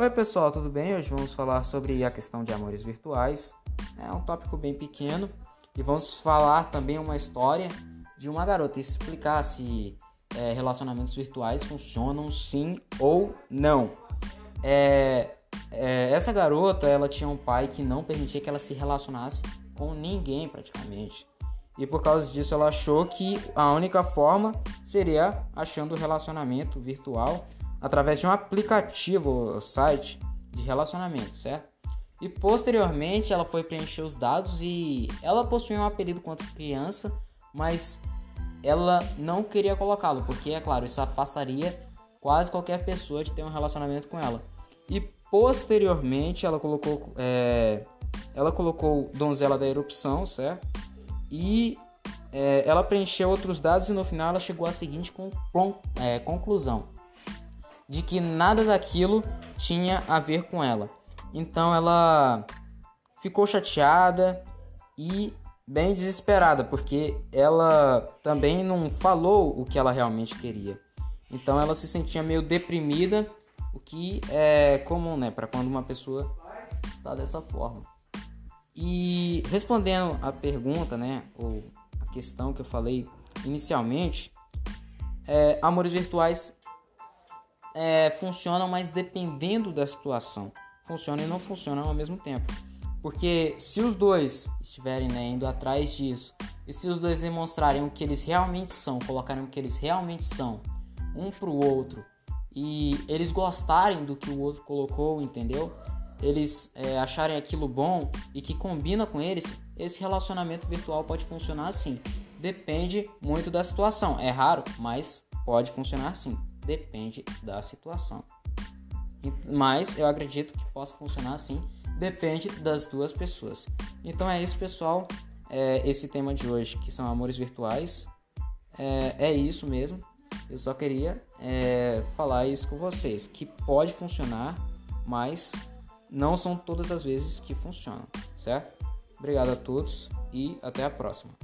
Oi pessoal, tudo bem? Hoje vamos falar sobre a questão de amores virtuais. É um tópico bem pequeno e vamos falar também uma história de uma garota e explicar se é, relacionamentos virtuais funcionam sim ou não. É, é, essa garota ela tinha um pai que não permitia que ela se relacionasse com ninguém praticamente. E por causa disso ela achou que a única forma seria achando o relacionamento virtual através de um aplicativo, site de relacionamento, certo? E posteriormente ela foi preencher os dados e ela possuía um apelido quanto criança, mas ela não queria colocá-lo, porque é claro, isso afastaria quase qualquer pessoa de ter um relacionamento com ela. E posteriormente ela colocou, é, ela colocou donzela da erupção, certo? E é, ela preencheu outros dados e no final ela chegou à seguinte é, conclusão de que nada daquilo tinha a ver com ela. Então ela ficou chateada e bem desesperada, porque ela também não falou o que ela realmente queria. Então ela se sentia meio deprimida, o que é comum, né, para quando uma pessoa está dessa forma. E respondendo a pergunta, né, ou a questão que eu falei inicialmente, é, amores virtuais é, funcionam, mas dependendo da situação. Funcionam e não funcionam ao mesmo tempo. Porque se os dois estiverem né, indo atrás disso, e se os dois demonstrarem o que eles realmente são, colocarem o que eles realmente são, um pro outro, e eles gostarem do que o outro colocou, entendeu? Eles é, acharem aquilo bom e que combina com eles, esse relacionamento virtual pode funcionar assim. Depende muito da situação. É raro, mas pode funcionar assim depende da situação. Mas eu acredito que possa funcionar assim, depende das duas pessoas. Então é isso, pessoal. É esse tema de hoje, que são amores virtuais. É, é isso mesmo. Eu só queria é, falar isso com vocês, que pode funcionar, mas não são todas as vezes que funcionam, certo? Obrigado a todos e até a próxima.